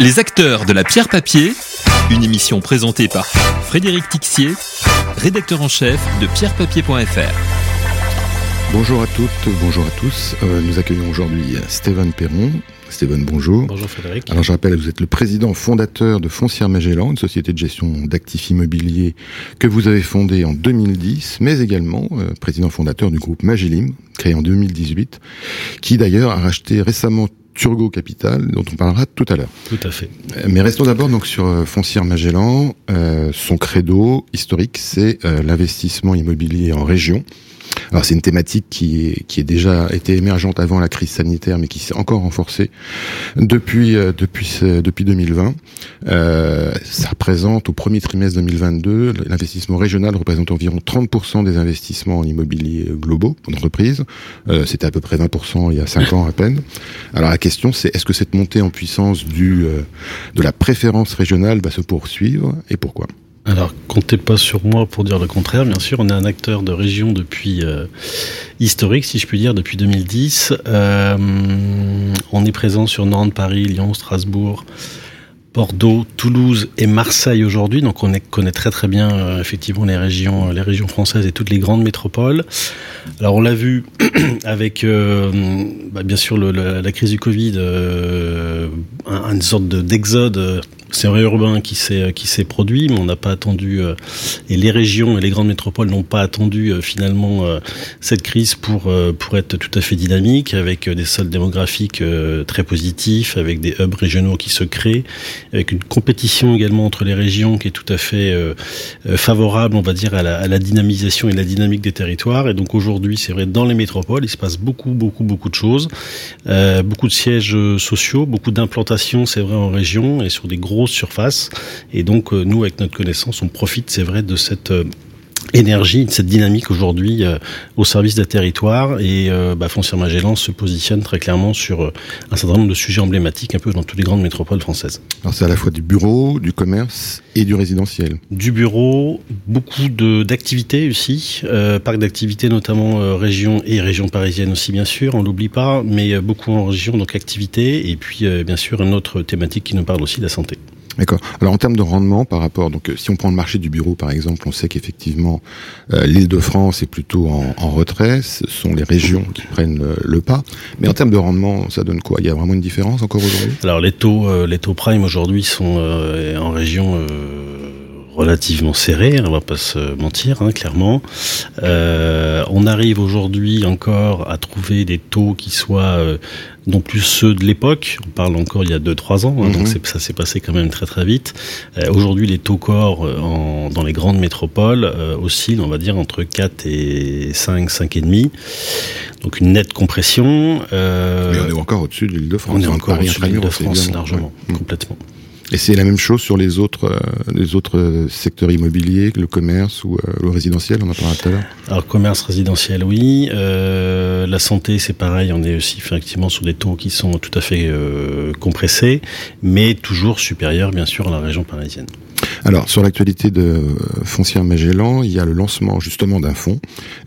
Les acteurs de la pierre papier, une émission présentée par Frédéric Tixier, rédacteur en chef de pierrepapier.fr. Bonjour à toutes, bonjour à tous. Euh, nous accueillons aujourd'hui Stéphane Perron. Stéphane, bonjour. Bonjour Frédéric. Alors je rappelle, vous êtes le président fondateur de Foncière Magellan, une société de gestion d'actifs immobiliers que vous avez fondée en 2010, mais également euh, président fondateur du groupe Magelim, créé en 2018, qui d'ailleurs a racheté récemment Turgo Capital, dont on parlera tout à l'heure. Tout à fait. Mais restons d'abord donc sur euh, Foncière Magellan. Euh, son credo historique, c'est euh, l'investissement immobilier en région. Alors c'est une thématique qui est, qui est déjà été émergente avant la crise sanitaire, mais qui s'est encore renforcée depuis euh, depuis depuis 2020. Euh, ça représente au premier trimestre 2022, l'investissement régional représente environ 30% des investissements en immobilier globaux d'entreprise. Euh, C'était à peu près 20% il y a 5 ans à peine. Alors la question c'est est-ce que cette montée en puissance du euh, de la préférence régionale va se poursuivre et pourquoi? Alors, comptez pas sur moi pour dire le contraire. Bien sûr, on est un acteur de région depuis euh, historique, si je puis dire, depuis 2010. Euh, on est présent sur Nantes, Paris, Lyon, Strasbourg. Bordeaux, Toulouse et Marseille aujourd'hui, donc on connaît très très bien euh, effectivement les régions, les régions françaises et toutes les grandes métropoles. Alors on l'a vu avec euh, bah, bien sûr le- la crise du Covid, euh, un- une sorte de- d'exode euh, c'est vrai urbain qui s'est qui s'est produit, mais on n'a pas attendu euh, et les régions et les grandes métropoles n'ont pas attendu euh, finalement euh, cette crise pour euh, pour être tout à fait dynamique avec euh, des soldes démographiques euh, très positifs, avec des hubs régionaux qui se créent, avec une compétition également entre les régions qui est tout à fait euh, euh, favorable, on va dire, à la, dynamisation et la dynamique des territoires. Et donc aujourd'hui, c'est vrai, dans les métropoles, il se passe beaucoup, beaucoup, beaucoup de choses, Euh, beaucoup de sièges euh, sociaux, beaucoup d'implantations, c'est vrai, en région et sur des grosses surfaces. Et donc euh, nous, avec notre connaissance, on profite, c'est vrai, de cette euh, énergie, de cette dynamique aujourd'hui euh, au service des territoires et euh, bah, Foncière Magellan se positionne très clairement sur euh, un certain nombre de sujets emblématiques un peu dans toutes les grandes métropoles françaises. Alors c'est à la fois du bureau, du commerce et du résidentiel. Du bureau, beaucoup de d'activités aussi, euh, parc d'activités notamment région et région parisienne aussi bien sûr, on l'oublie pas, mais beaucoup en région donc activités et puis bien sûr une autre thématique qui nous parle aussi de la santé. D'accord. Alors en termes de rendement par rapport, donc euh, si on prend le marché du bureau par exemple, on sait qu'effectivement euh, l'Île-de-France est plutôt en, en retrait, ce sont les régions qui prennent le, pas. Mais en termes de rendement, ça donne quoi? Il y a vraiment une différence encore aujourd'hui? Alors les taux, euh, les taux prime aujourd'hui sont euh, en région euh, relativement serrés, on va pas se mentir, hein, clairement. Euh, on arrive aujourd'hui encore à trouver des taux qui soient euh, non plus ceux de l'époque. On parle encore il y a 2-3 ans, hein, Mhm. donc c'est- ça s'est passé quand même très très vite. Euh, aujourd'hui, les taux corps en- dans les grandes métropoles oscillent, on va dire, entre 4 et 5, 5,5. Donc une nette compression. Mais on est encore au-dessus de l'Île-de-France. on est hein, encore au-dessus de intramuros, France évidemment. largement, Ouais. complètement. Et c'est la même chose sur les autres, euh, les autres euh, secteurs immobiliers, le commerce ou euh, le résidentiel, on en parlera tout à l'heure. Alors commerce résidentiel, oui. Euh, la santé, c'est pareil. On est aussi effectivement sur des taux qui sont tout à fait euh, compressés, mais toujours supérieurs, bien sûr, à la région parisienne. Alors, sur l'actualité de Foncière Magellan, il y a le lancement justement d'un fonds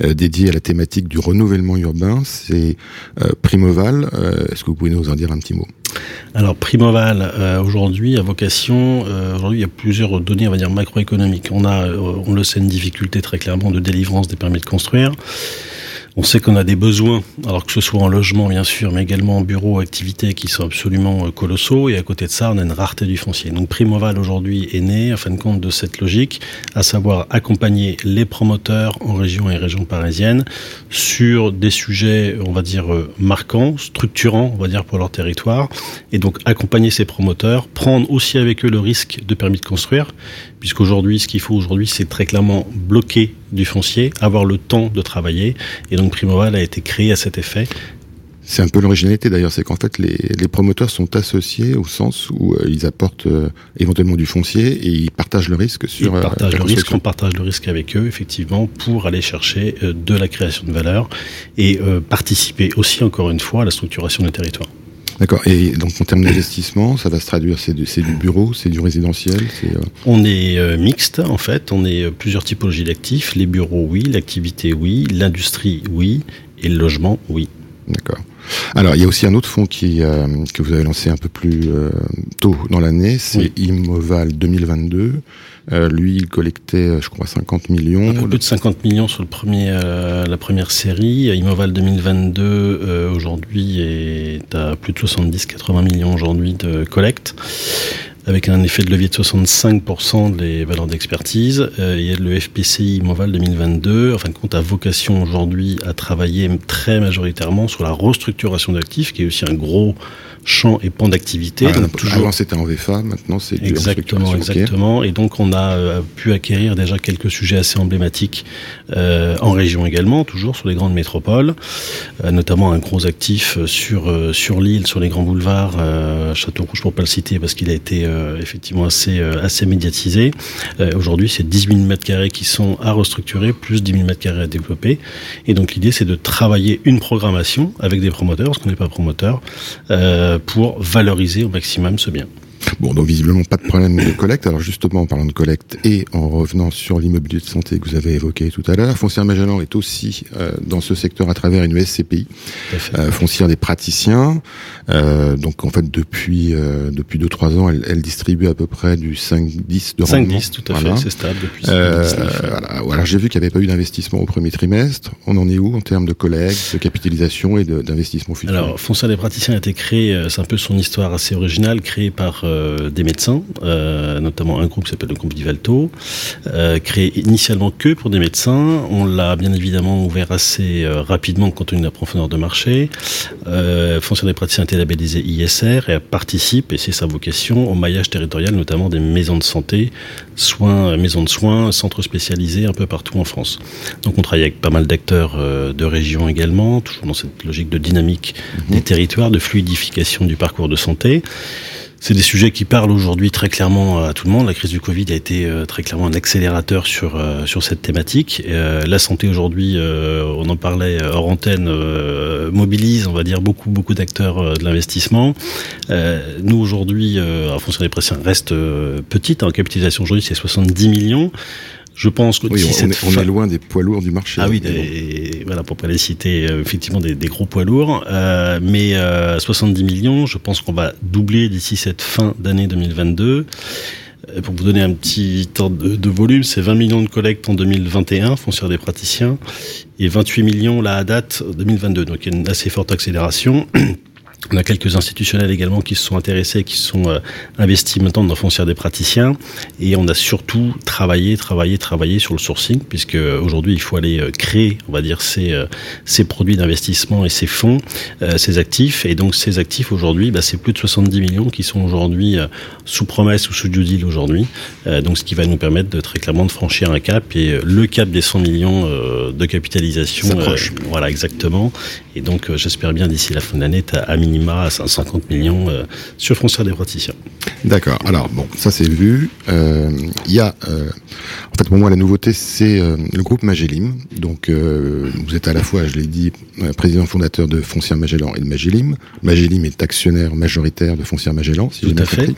euh, dédié à la thématique du renouvellement urbain. C'est euh, Primoval. Euh, Est-ce que vous pouvez nous en dire un petit mot? Alors Primoval, euh, aujourd'hui, a vocation. euh, aujourd'hui, il y a plusieurs données, on va dire macroéconomiques. On a, euh, on le sait, une difficulté très clairement de délivrance des permis de construire. On sait qu'on a des besoins, alors que ce soit en logement bien sûr, mais également en bureau, activités qui sont absolument euh, colossaux. Et à côté de ça, on a une rareté du foncier. Donc Primoval aujourd'hui est né, en fin de compte, de cette logique, à savoir accompagner les promoteurs en région et région parisienne sur des sujets, on va dire, euh, marquants, structurants, on va dire, pour leur territoire. Et donc accompagner ces promoteurs, prendre aussi avec eux le risque de permis de construire, puisqu'aujourd'hui, ce qu'il faut aujourd'hui, c'est très clairement bloquer du foncier, avoir le temps de travailler. Et donc Primoval a été créé à cet effet. C'est un peu l'originalité d'ailleurs, c'est qu'en fait les, les promoteurs sont associés au sens où euh, ils apportent euh, éventuellement du foncier et ils partagent le risque Ils sur euh, partagent la le risque, on partage le risque avec eux, effectivement, pour aller chercher de la création de valeur et participer aussi, encore une fois, à la structuration des territoires. D'accord. Et donc en termes d'investissement, ça va se traduire, c'est du, du bureau, c'est du résidentiel, euh, On est euh, mixte, en fait, on est euh, plusieurs typologies d'actifs. Les bureaux, oui, l'activité, oui, l'industrie, oui, et le logement, oui. d'accord. Alors, il y a aussi un autre fonds qui, que vous avez lancé un peu plus tôt dans l'année, c'est Immoval 2022. Euh, lui, il collectait, je crois, 50 millions. Un peu plus de 50 millions sur le premier, euh, la première série. Imoval 2022, euh, aujourd'hui, est à plus de 70-80 millions aujourd'hui de collecte avec un effet de levier de 65% des valeurs d'expertise. Euh, il y a le FPCI Moval 2022, en fin de compte, a vocation aujourd'hui à travailler très majoritairement sur la restructuration d'actifs, qui est aussi un gros champ et pan d'activité. Ah, toujours... Avant c'était en VFA, maintenant c'est du Exactement, exactement. Et donc on a euh, pu acquérir déjà quelques sujets assez emblématiques euh, en région également, toujours sur les grandes métropoles, notamment un gros actif sur sur l'île, sur les grands boulevards, Château Rouge pour pas le citer parce qu'il a été effectivement assez assez médiatisé. Aujourd'hui, c'est 10 000 mètres carrés qui sont à restructurer, plus 10 000 mètres carrés à développer. Et donc l'idée, c'est de travailler une programmation avec des promoteurs, parce qu'on n'est pas promoteur. Euh, euh, pour valoriser au maximum ce bien. Bon, donc visiblement pas de problème de collecte. Alors justement, en parlant de collecte et en revenant sur l'immobilier de santé que vous avez évoqué tout à l'heure, Foncière Magellan est aussi euh, dans ce secteur à travers une SCPI, euh, Foncière des praticiens. Euh, donc en fait, depuis euh, depuis deux trois ans, elle, elle, distribue à peu près du 5-10 de rendement. 5-10, tout à fait, c'est stable depuis euh, voilà. Alors j'ai vu qu'il n'y avait pas eu d'investissement au premier trimestre. On en est où en termes de collecte, de capitalisation et d'investissement futur? Alors Foncière des praticiens a été créé, c'est un peu son histoire assez originale, créée par euh, des médecins, euh, notamment un groupe qui s'appelle le groupe Divalto, euh, créé initialement que pour des médecins. On l'a bien évidemment ouvert assez rapidement compte tenu de la profondeur de marché. Euh, Fonction des praticiens a été labellisé ISR et participe, et c'est sa vocation, au maillage territorial, notamment des maisons de santé, soins, maisons de soins, centres spécialisés un peu partout en France. Donc on travaille avec pas mal d'acteurs de région également, toujours dans cette logique de dynamique des mhm. territoires, de fluidification du parcours de santé. C'est des sujets qui parlent aujourd'hui très clairement à tout le monde. La crise du Covid a été euh, très clairement un accélérateur sur euh, sur cette thématique. Euh, la santé aujourd'hui, on en parlait hors antenne, mobilise, on va dire beaucoup beaucoup d'acteurs de l'investissement. nous aujourd'hui, en fonction des pressions, reste petite. En capitalisation aujourd'hui, c'est 70 millions. Je pense que oui, on, est, loin des poids lourds du marché. Ah oui, voilà, pour pas les citer, euh, effectivement des, des, gros poids lourds. Euh, mais euh, 70 millions, je pense qu'on va doubler d'ici cette fin d'année 2022. Euh, pour vous donner un petit temps de, de volume, c'est 20 millions de collectes en 2021, foncière des praticiens, et 28 millions là à date 2022. Donc il y a une assez forte accélération. On a quelques institutionnels également qui se sont intéressés, qui se sont euh, investis maintenant dans foncière des praticiens. Et on a surtout travaillé, travaillé, travaillé sur le sourcing, puisque euh, aujourd'hui il faut aller euh, créer, on va dire, ces, ces produits d'investissement et ces fonds, ces actifs. Et donc ces actifs aujourd'hui, bah, c'est plus de 70 millions qui sont aujourd'hui sous promesse ou sous due deal aujourd'hui. donc ce qui va nous permettre de très clairement de franchir un cap et le cap des 100 millions de capitalisation. voilà exactement. Et donc j'espère bien d'ici la fin de l'année à minimum minima à 50 millions euh, sur Foncière des praticiens. D'accord. Alors bon, ça c'est vu. Euh, il y a, euh, en fait, pour moi, la nouveauté, c'est le groupe Magellim. Donc, vous êtes à la fois, je l'ai dit, président fondateur de Foncière Magellan et de Magellim. Magellim est actionnaire majoritaire de Foncière Magellan, si j'ai bien compris.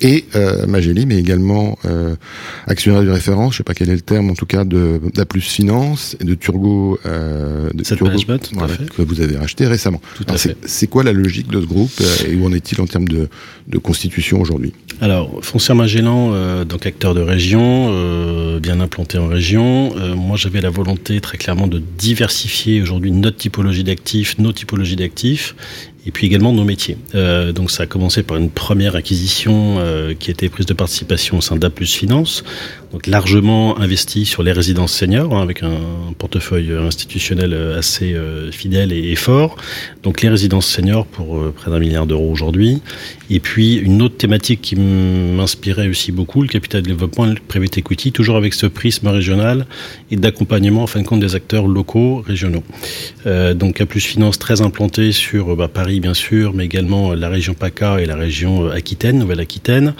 Et Magellim est également actionnaire de référence, je sais pas quel est le terme, en tout cas, de d'Aplus Finance et de Turgo, de Turgo Management, que vous avez racheté récemment. C'est quoi la logique de ce groupe euh, et où en est-il en termes de, constitution aujourd'hui? Alors, Foncière Magellan, euh, donc acteur de région, euh, bien implanté en région. moi, j'avais la volonté très clairement de diversifier aujourd'hui notre typologie d'actifs, nos typologies d'actifs, et puis également nos métiers. Euh, donc ça a commencé par une première acquisition euh, qui était prise de participation au sein d'Aplus Finance, donc largement investi sur les résidences seniors, hein, avec un portefeuille institutionnel assez euh, fidèle et, fort. Donc les résidences seniors pour près d'un milliard d'euros aujourd'hui. Et puis une autre thématique qui m'inspirait aussi beaucoup, le capital de développement le private equity, toujours avec ce prisme régional et d'accompagnement en fin de compte des acteurs locaux, régionaux. Donc Aplus Finance très implanté sur bah, Paris bien sûr, mais également la région PACA et la région Aquitaine, Nouvelle-Aquitaine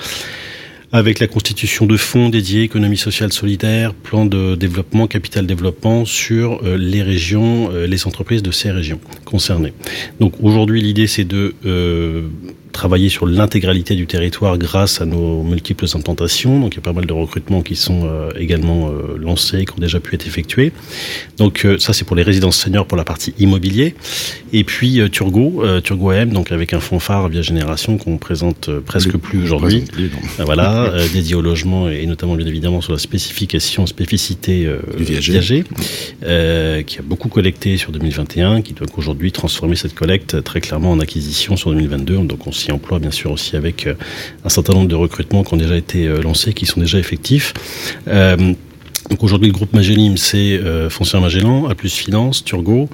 avec la constitution de fonds dédiés, économie sociale solidaire, plan de développement, capital développement sur euh, les régions, euh, les entreprises de ces régions concernées. Donc aujourd'hui, l'idée c'est de euh, travailler sur l'intégralité du territoire grâce à nos multiples implantations. Donc il y a pas mal de recrutements qui sont euh, également euh, lancés, qui ont déjà pu être effectués. Donc euh, ça c'est pour les résidences seniors pour la partie immobilier. Et puis Turgo, Turgo M, donc avec un fonds phare via génération qu'on présente presque plus aujourd'hui. Voilà, dédié au logement et notamment bien évidemment sur la spécification, spécificité du viager, qui a beaucoup collecté sur 2021, qui doit aujourd'hui transformer cette collecte très clairement en acquisition sur 2022. Donc on s'y emploie bien sûr aussi avec un certain nombre de recrutements qui ont déjà été lancés, qui sont déjà effectifs. Euh, donc aujourd'hui, le groupe Magellim, c'est euh, Foncière Magellan, A plus Finance, Turgo.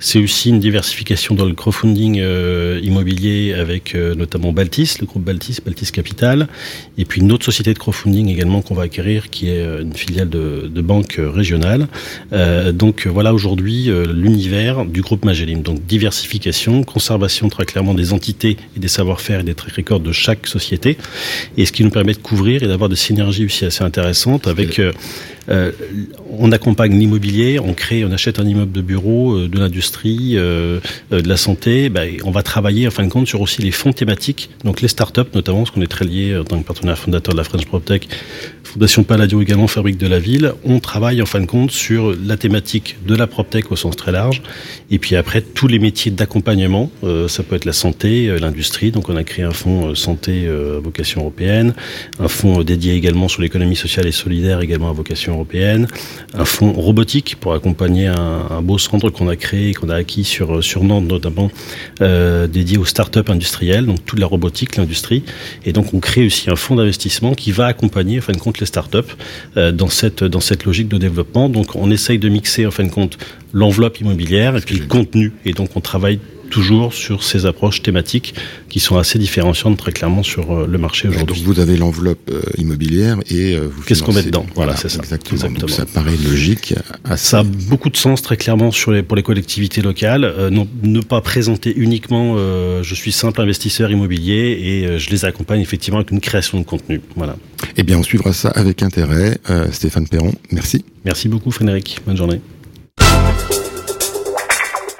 C'est aussi une diversification dans le crowdfunding euh, immobilier avec euh, notamment Baltis, le groupe Baltis, Baltis Capital, et puis une autre société de crowdfunding également qu'on va acquérir, qui est une filiale de, de banque régionale. donc voilà aujourd'hui l'univers du groupe Magellim. Donc diversification, conservation très clairement des entités et des savoir-faire et des track records de chaque société, et ce qui nous permet de couvrir et d'avoir des synergies aussi assez intéressantes avec euh, on accompagne l'immobilier, on crée, on achète un immeuble de bureau, euh, de l'industrie, euh, de la santé. Bah, on va travailler en fin de compte sur aussi les fonds thématiques, donc les startups notamment, parce qu'on est très lié en tant que partenaire fondateur de la French PropTech Fondation Palladio également, Fabrique de la Ville, on travaille en fin de compte sur la thématique de la PropTech au sens très large, et puis après tous les métiers d'accompagnement, ça peut être la santé, l'industrie, donc on a créé un fonds santé à vocation européenne, un fonds dédié également sur l'économie sociale et solidaire également à vocation européenne, un fonds robotique pour accompagner un, beau centre qu'on a créé, qu'on a acquis sur, sur Nantes notamment, dédié aux startups industrielles, donc toute la robotique, l'industrie, et donc on crée aussi un fonds d'investissement qui va accompagner en fin de compte les startups euh, dans cette dans cette logique de développement. Donc on essaye de mixer en fin de compte l'enveloppe immobilière et puis le contenu. Et donc on travaille toujours sur ces approches thématiques qui sont assez différenciantes très clairement sur euh, le marché aujourd'hui. Donc vous avez l'enveloppe euh, immobilière et vous qu'est-ce qu'on met dedans? Voilà, c'est ça. Exactement. Donc ça paraît logique. Ça a beaucoup de sens très clairement sur les, pour les collectivités locales. non, ne pas présenter uniquement je suis simple investisseur immobilier et je les accompagne effectivement avec une création de contenu. Voilà. Eh bien, on suivra ça avec intérêt. Euh, Stéphane Perron, merci. Merci beaucoup, Frédéric. Bonne journée.